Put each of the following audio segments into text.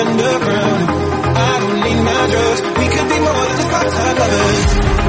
underground. I don't need my drugs. We could be more than just part-time lovers.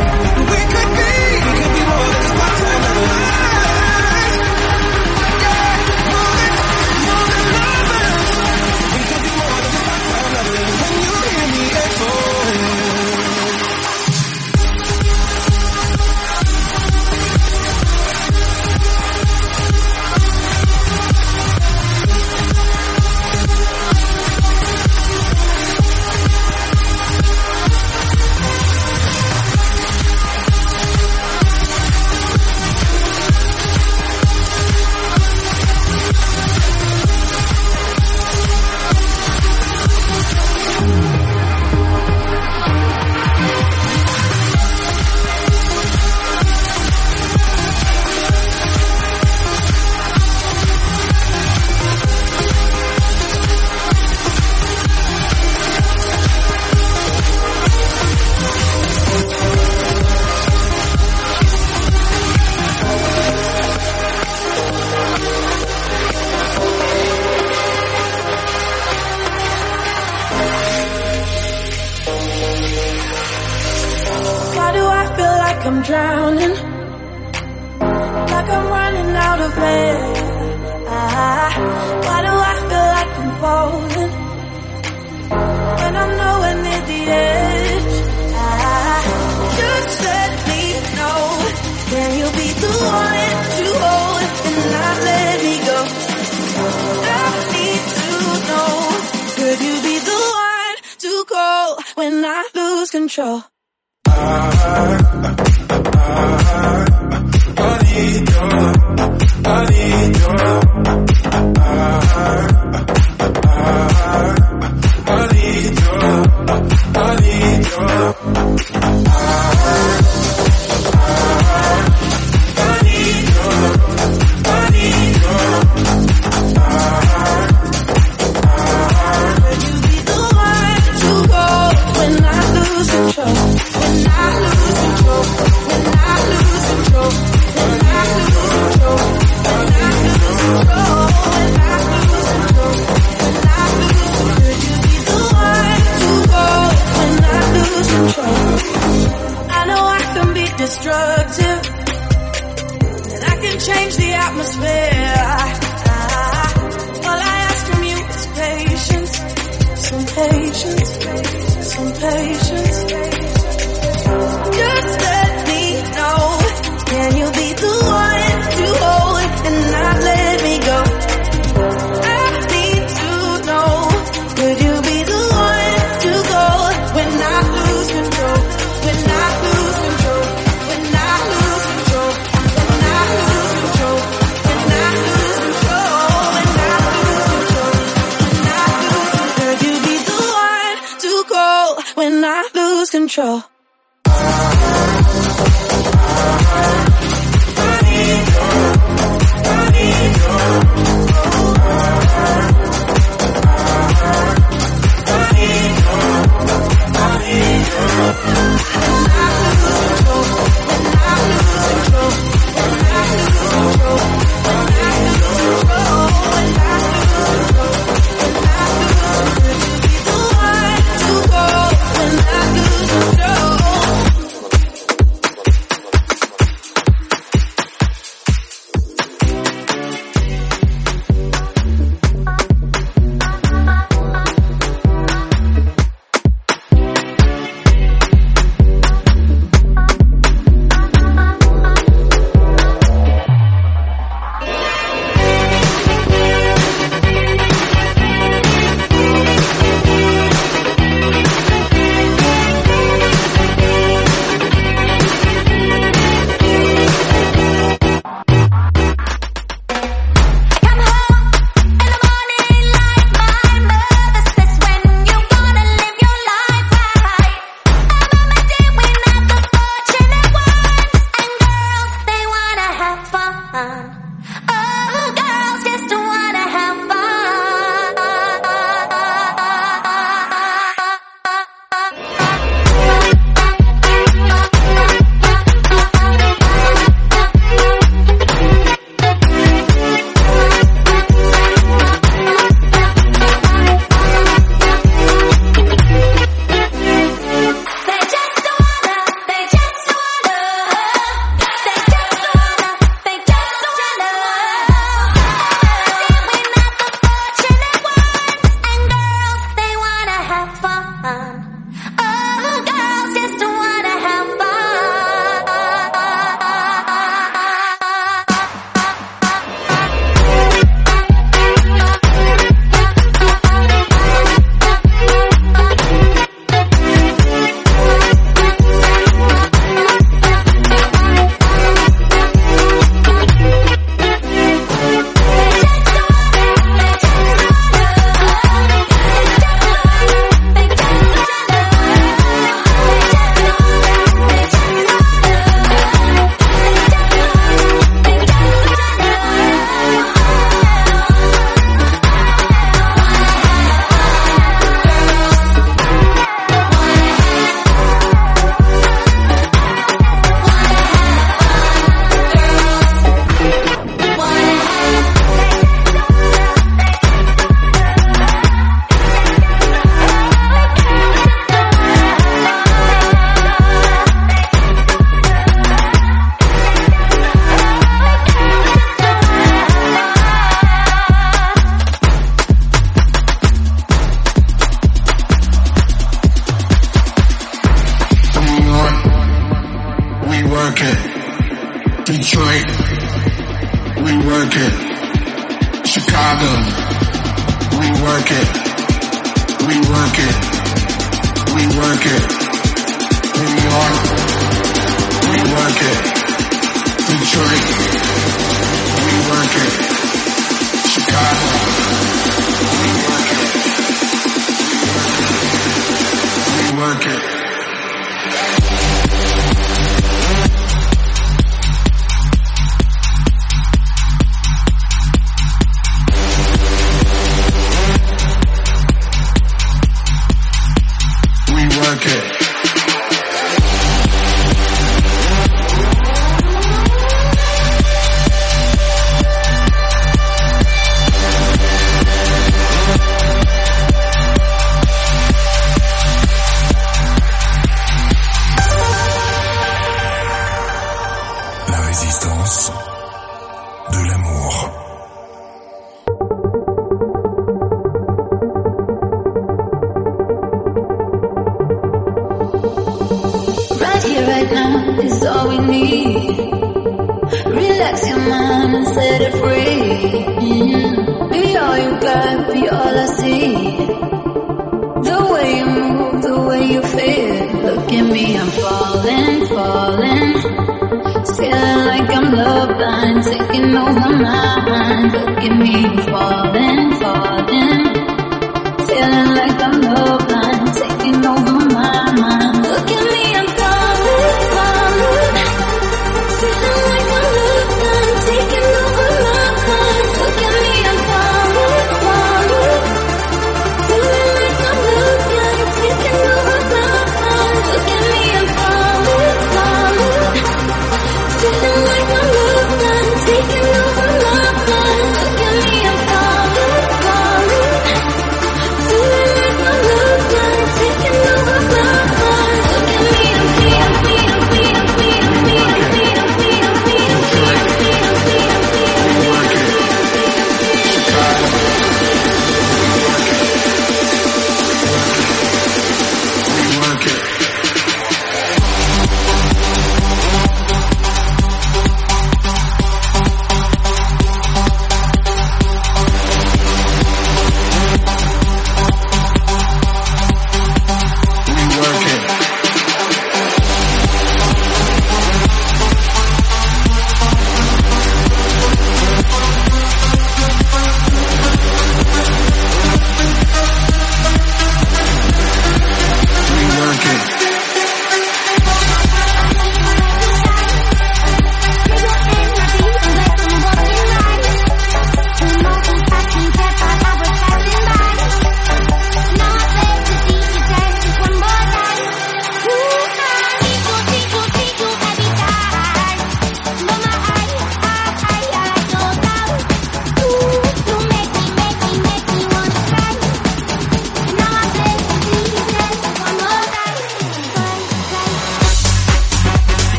Control.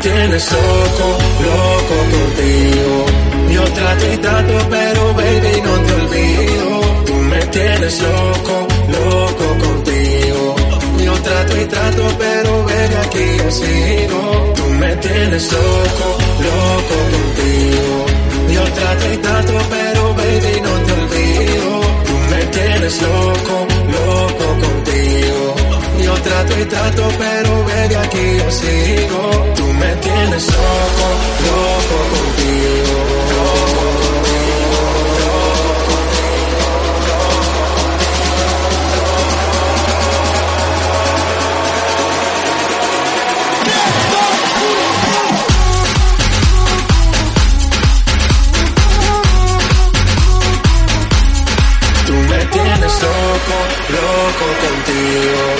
tienes loco, loco contigo. Yo trato y trato, pero baby no te olvido. Tú me tienes loco, loco contigo. Yo trato y trato, pero ven aquí yo sigo. Tú me tienes loco, loco contigo. Yo trato y trato, pero baby no te olvido. Tú me tienes loco trato y trato, pero ve de aquí yo sigo. Tú me tienes loco, loco contigo. Loco contigo, loco loco, loco contigo.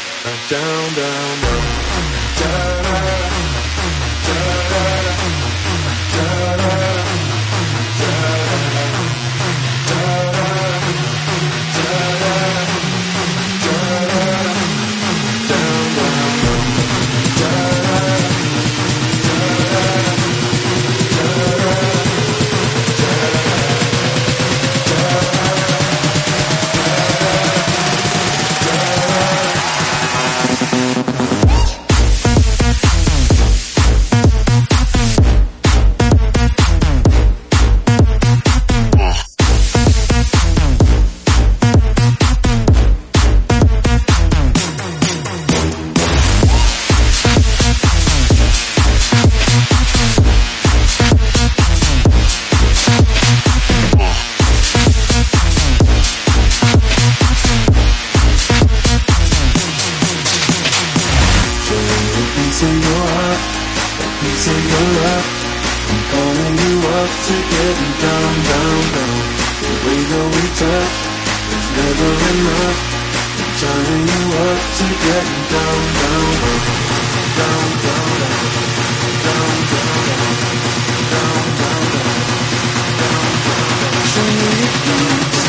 down down down touch is never enough. I'm turning you up to getting down, down, down, down, down, down, down, down, down, down, down, down. Show me your keys, please.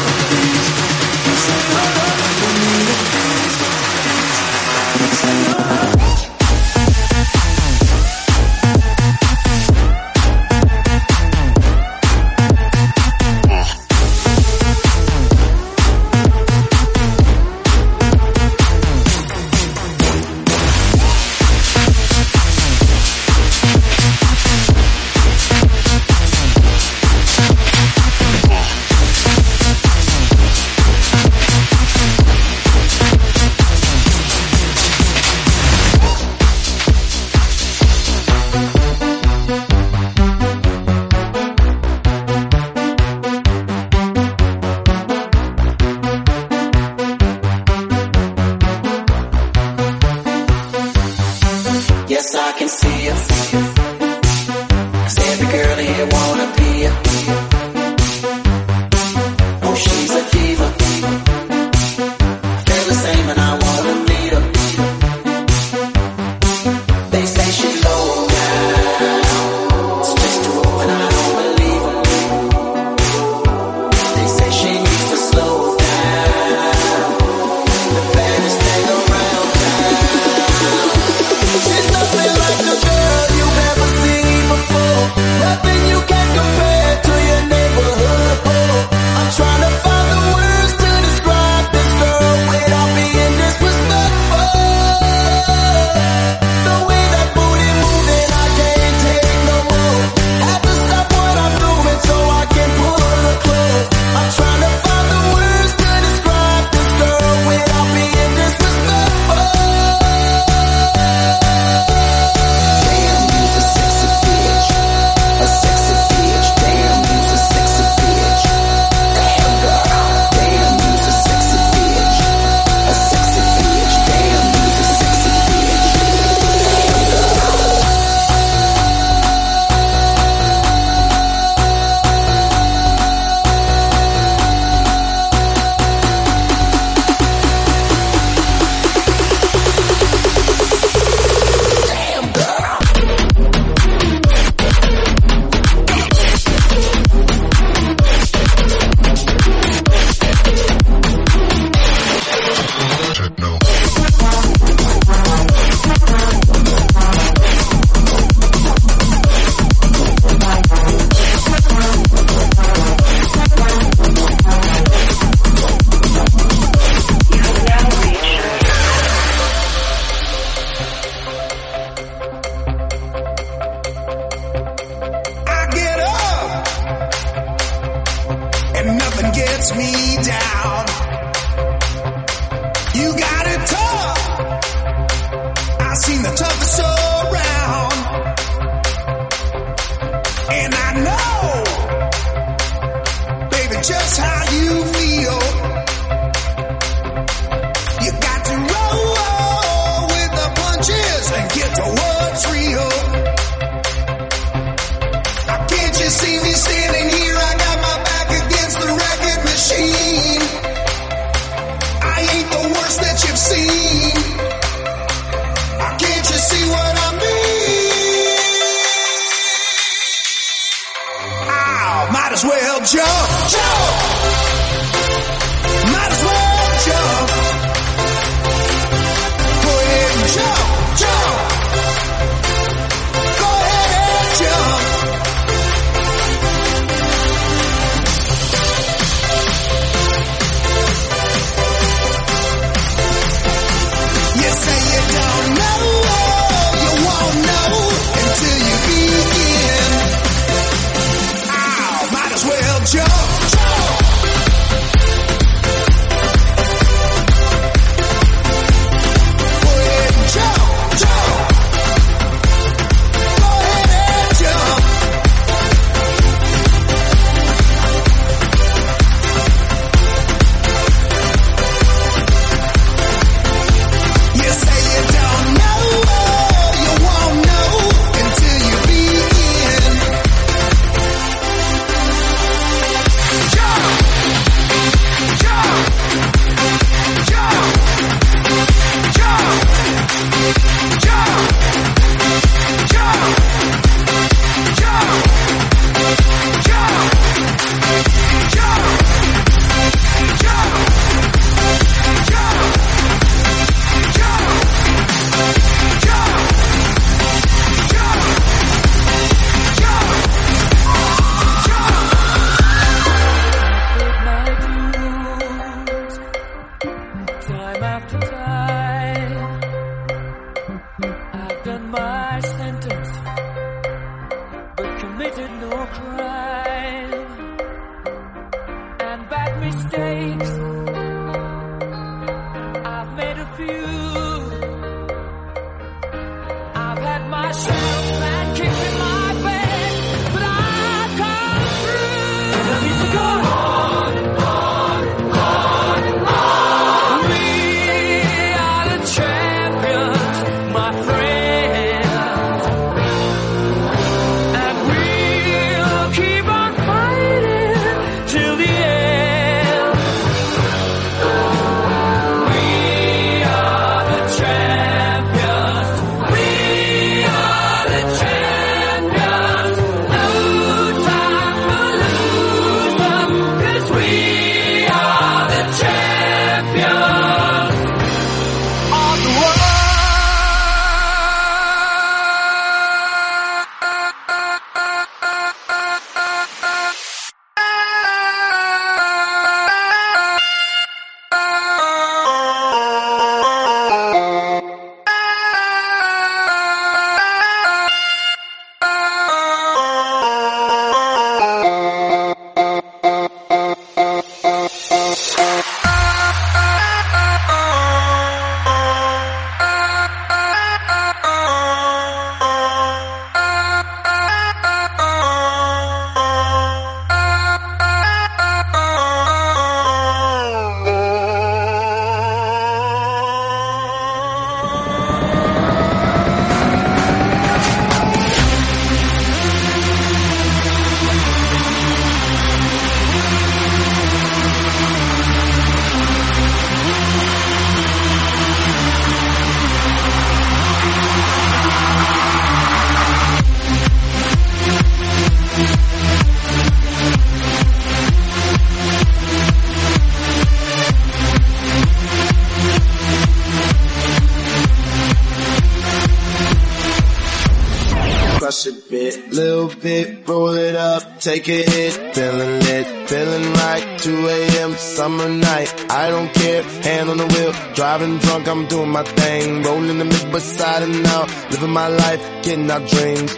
take a hit, feeling it, feeling right. 2 a.m. summer night, I don't care. Hand on the wheel, driving drunk, I'm doing my thing. Rolling the mid beside and now, living my life, getting our dreams.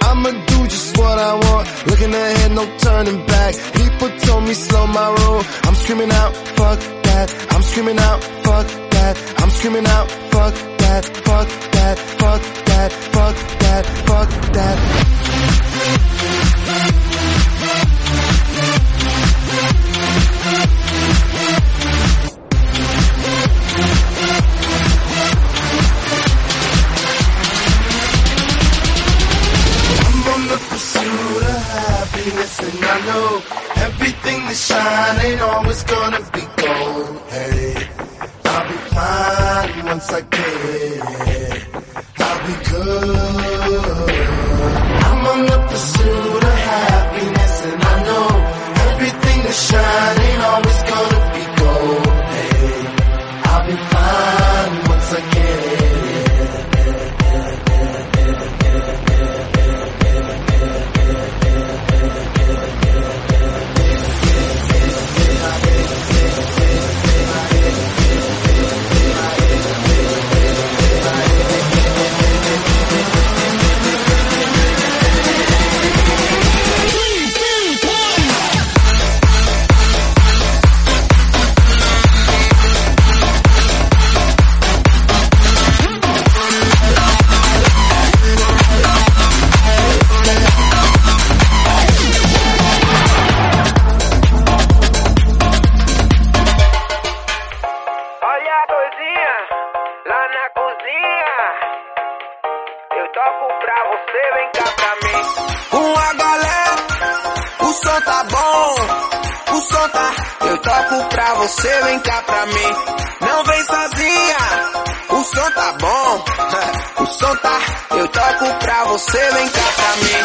o eu toco pra você, vem cá pra mim.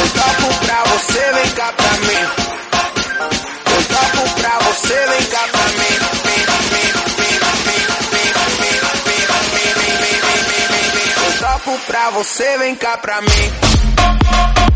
Eu toco pra você, vem cá pra mim. Eu toco pra você, vem cá pra mim. Eu toco pra você, vem cá pra mim.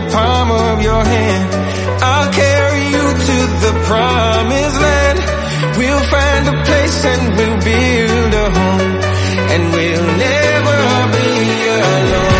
the palm of your hand. I'll carry you to the promised land. We'll find a place and we'll build a home. And we'll never be alone.